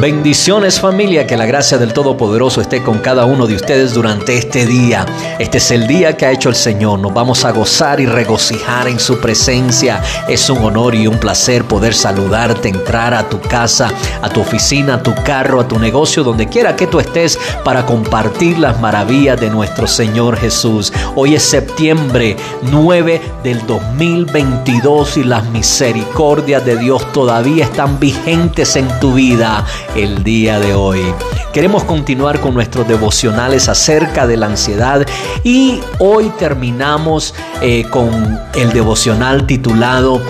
Bendiciones familia, que la gracia del Todopoderoso esté con cada uno de ustedes durante este día. Este es el día que ha hecho el Señor. Nos vamos a gozar y regocijar en su presencia. Es un honor y un placer poder saludarte, entrar a tu casa, a tu oficina, a tu carro, a tu negocio, donde quiera que tú estés, para compartir las maravillas de nuestro Señor Jesús. Hoy es septiembre 9 del 2022 y las misericordias de Dios todavía están vigentes en tu vida el día de hoy. Queremos continuar con nuestros devocionales acerca de la ansiedad y hoy terminamos eh, con el devocional titulado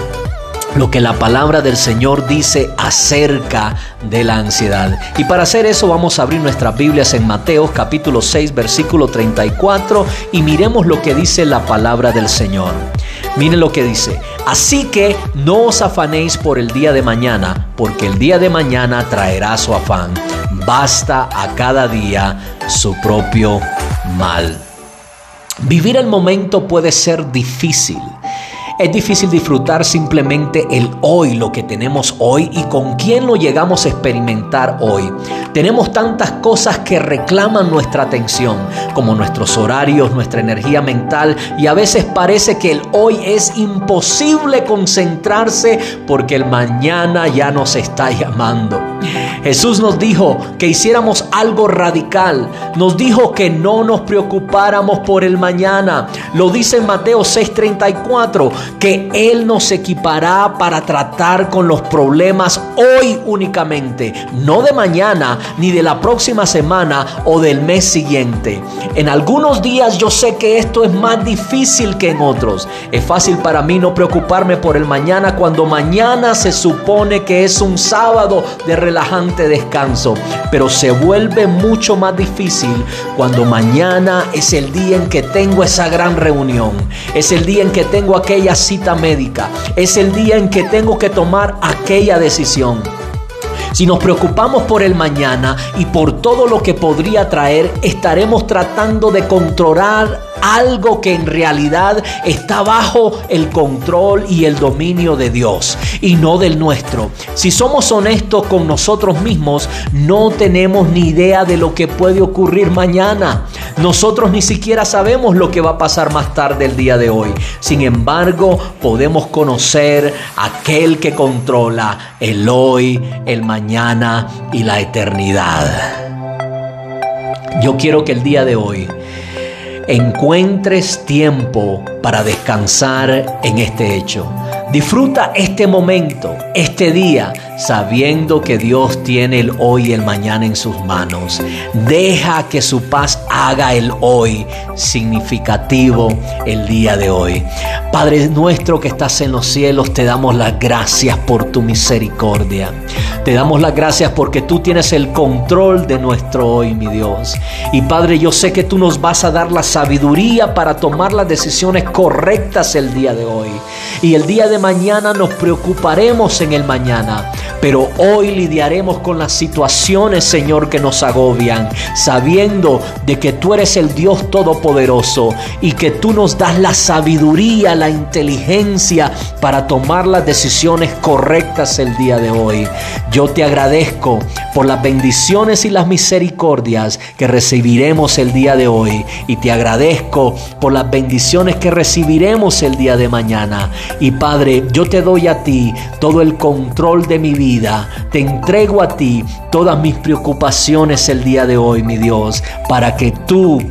lo que la palabra del Señor dice acerca de la ansiedad. Y para hacer eso vamos a abrir nuestras Biblias en Mateo capítulo 6 versículo 34 y miremos lo que dice la palabra del Señor. Miren lo que dice. Así que no os afanéis por el día de mañana, porque el día de mañana traerá su afán. Basta a cada día su propio mal. Vivir el momento puede ser difícil. Es difícil disfrutar simplemente el hoy, lo que tenemos hoy y con quién lo llegamos a experimentar hoy. Tenemos tantas cosas que reclaman nuestra atención, como nuestros horarios, nuestra energía mental y a veces parece que el hoy es imposible concentrarse porque el mañana ya nos está llamando. Jesús nos dijo que hiciéramos algo radical, nos dijo que no nos preocupáramos por el mañana. Lo dice en Mateo 6:34 que Él nos equipará para tratar con los problemas hoy únicamente, no de mañana, ni de la próxima semana o del mes siguiente. En algunos días yo sé que esto es más difícil que en otros. Es fácil para mí no preocuparme por el mañana cuando mañana se supone que es un sábado de relajante descanso, pero se vuelve mucho más difícil cuando mañana es el día en que tengo esa gran reunión, es el día en que tengo aquella cita médica. Es el día en que tengo que tomar aquella decisión. Si nos preocupamos por el mañana y por todo lo que podría traer, estaremos tratando de controlar algo que en realidad está bajo el control y el dominio de Dios y no del nuestro. Si somos honestos con nosotros mismos, no tenemos ni idea de lo que puede ocurrir mañana. Nosotros ni siquiera sabemos lo que va a pasar más tarde el día de hoy. Sin embargo, podemos conocer aquel que controla el hoy, el mañana y la eternidad. Yo quiero que el día de hoy encuentres tiempo para descansar en este hecho. Disfruta este momento, este día, sabiendo que Dios tiene el hoy y el mañana en sus manos. Deja que su paz haga el hoy significativo el día de hoy. Padre nuestro que estás en los cielos, te damos las gracias por tu misericordia. Te damos las gracias porque tú tienes el control de nuestro hoy, mi Dios. Y Padre, yo sé que tú nos vas a dar la sabiduría para tomar las decisiones correctas el día de hoy. Y el día de mañana nos preocuparemos en el mañana. Pero hoy lidiaremos con las situaciones, Señor, que nos agobian, sabiendo de que tú eres el Dios Todopoderoso y que tú nos das la sabiduría, la inteligencia para tomar las decisiones correctas el día de hoy. Yo te agradezco por las bendiciones y las misericordias que recibiremos el día de hoy y te agradezco por las bendiciones que recibiremos el día de mañana. Y Padre, yo te doy a ti todo el control de mi vida. Te entrego a ti todas mis preocupaciones el día de hoy, mi Dios, para que tú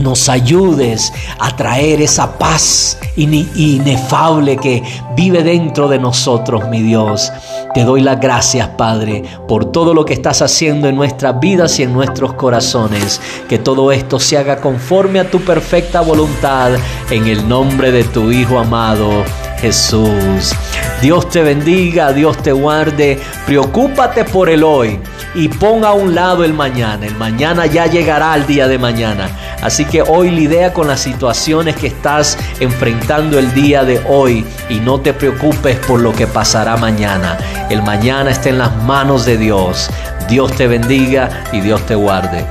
nos ayudes a traer esa paz inefable que vive dentro de nosotros, mi Dios. Te doy las gracias, Padre, por todo lo que estás haciendo en nuestras vidas y en nuestros corazones. Que todo esto se haga conforme a tu perfecta voluntad, en el nombre de tu Hijo amado, Jesús. Dios te bendiga, Dios te guarde. Preocúpate por el hoy y ponga a un lado el mañana. El mañana ya llegará el día de mañana. Así que hoy lidia con las situaciones que estás enfrentando el día de hoy y no te preocupes por lo que pasará mañana. El mañana está en las manos de Dios. Dios te bendiga y Dios te guarde.